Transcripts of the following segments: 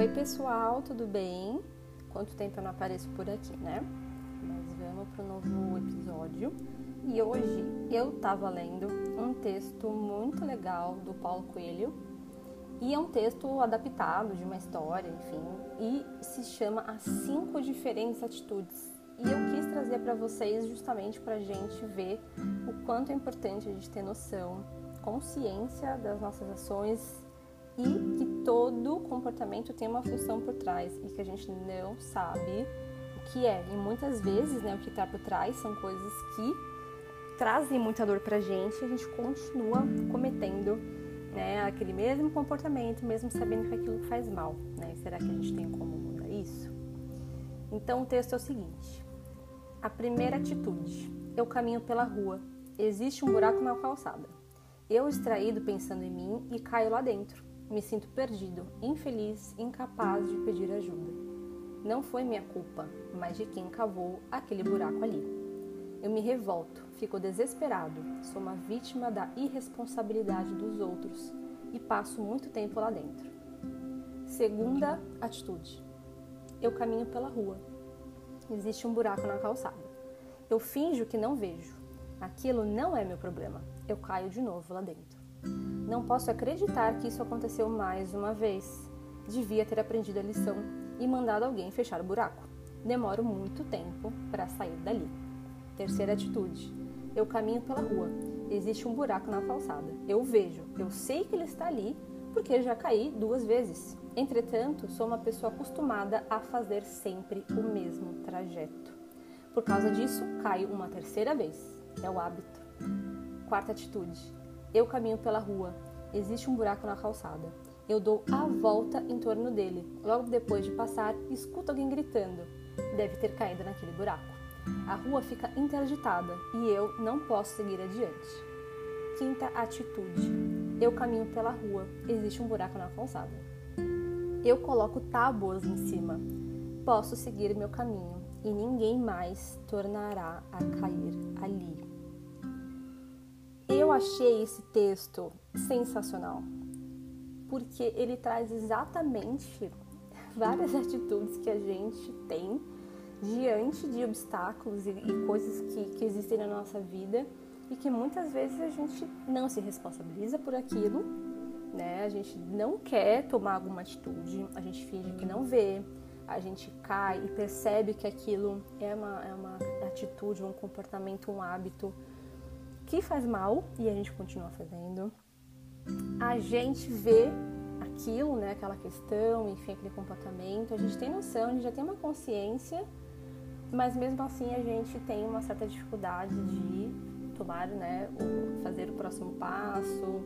Oi pessoal, tudo bem? Quanto tempo eu não apareço por aqui, né? Mas vamos para o novo episódio. E hoje eu tava lendo um texto muito legal do Paulo Coelho. E é um texto adaptado de uma história, enfim, e se chama As Cinco Diferentes Atitudes. E eu quis trazer para vocês justamente para a gente ver o quanto é importante a gente ter noção, consciência das nossas ações e que todo comportamento tem uma função por trás e que a gente não sabe o que é. E muitas vezes, né, o que está por trás são coisas que trazem muita dor pra gente e a gente continua cometendo né, aquele mesmo comportamento, mesmo sabendo que aquilo faz mal. Né? Será que a gente tem como mudar isso? Então o texto é o seguinte: a primeira atitude. Eu caminho pela rua. Existe um buraco na calçada. Eu distraído pensando em mim e caio lá dentro. Me sinto perdido, infeliz, incapaz de pedir ajuda. Não foi minha culpa, mas de quem cavou aquele buraco ali. Eu me revolto, fico desesperado, sou uma vítima da irresponsabilidade dos outros e passo muito tempo lá dentro. Segunda atitude: eu caminho pela rua. Existe um buraco na calçada. Eu finjo que não vejo. Aquilo não é meu problema. Eu caio de novo lá dentro. Não posso acreditar que isso aconteceu mais uma vez. Devia ter aprendido a lição e mandado alguém fechar o buraco. Demoro muito tempo para sair dali. Terceira atitude: eu caminho pela rua. Existe um buraco na calçada. Eu vejo, eu sei que ele está ali porque já caí duas vezes. Entretanto, sou uma pessoa acostumada a fazer sempre o mesmo trajeto. Por causa disso, caio uma terceira vez. É o hábito. Quarta atitude: eu caminho pela rua. Existe um buraco na calçada. Eu dou a volta em torno dele. Logo depois de passar, escuto alguém gritando. Deve ter caído naquele buraco. A rua fica interditada e eu não posso seguir adiante. Quinta atitude. Eu caminho pela rua. Existe um buraco na calçada. Eu coloco tábuas em cima. Posso seguir meu caminho e ninguém mais tornará a cair ali. Eu achei esse texto sensacional, porque ele traz exatamente várias atitudes que a gente tem diante de obstáculos e, e coisas que, que existem na nossa vida e que muitas vezes a gente não se responsabiliza por aquilo, né? A gente não quer tomar alguma atitude, a gente finge que não vê, a gente cai e percebe que aquilo é uma, é uma atitude, um comportamento, um hábito que faz mal e a gente continua fazendo. A gente vê aquilo, né, aquela questão, enfim, aquele comportamento, a gente tem noção, a gente já tem uma consciência, mas mesmo assim a gente tem uma certa dificuldade de tomar, né, o, fazer o próximo passo,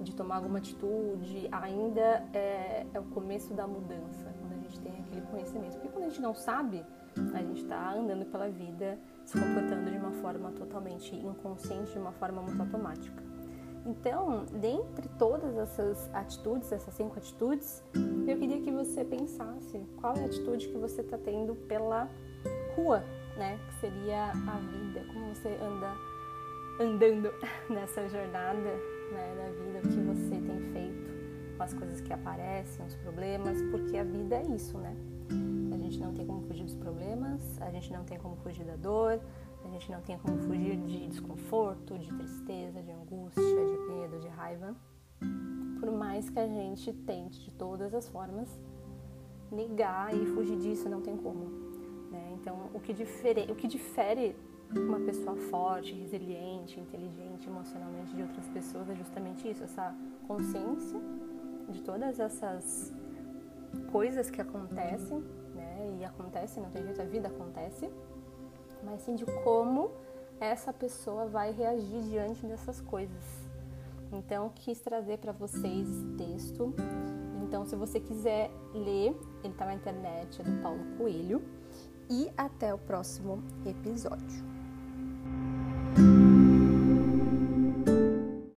de tomar alguma atitude, ainda é, é o começo da mudança, gente tem aquele conhecimento. Porque quando a gente não sabe, a gente está andando pela vida se comportando de uma forma totalmente inconsciente, de uma forma muito automática. Então, dentre todas essas atitudes, essas cinco atitudes, eu queria que você pensasse qual é a atitude que você está tendo pela rua, né? Que seria a vida, como você anda andando nessa jornada né, da vida, o que você as coisas que aparecem, os problemas, porque a vida é isso, né? gente não tem como fugir dos problemas, a gente não tem como fugir da dor, a gente não tem como fugir de desconforto, de tristeza, de angústia, de medo, de raiva. Por mais que a gente tente de todas as formas negar e fugir disso, não tem como. Né? Então, o que, difere, o que difere uma pessoa forte, resiliente, inteligente emocionalmente de outras pessoas é justamente isso, essa consciência de todas essas coisas que acontecem né? E acontece, não tem jeito, a vida acontece, mas sim de como essa pessoa vai reagir diante dessas coisas. Então, quis trazer para vocês esse texto. Então, se você quiser ler, ele está na internet, é do Paulo Coelho. E até o próximo episódio.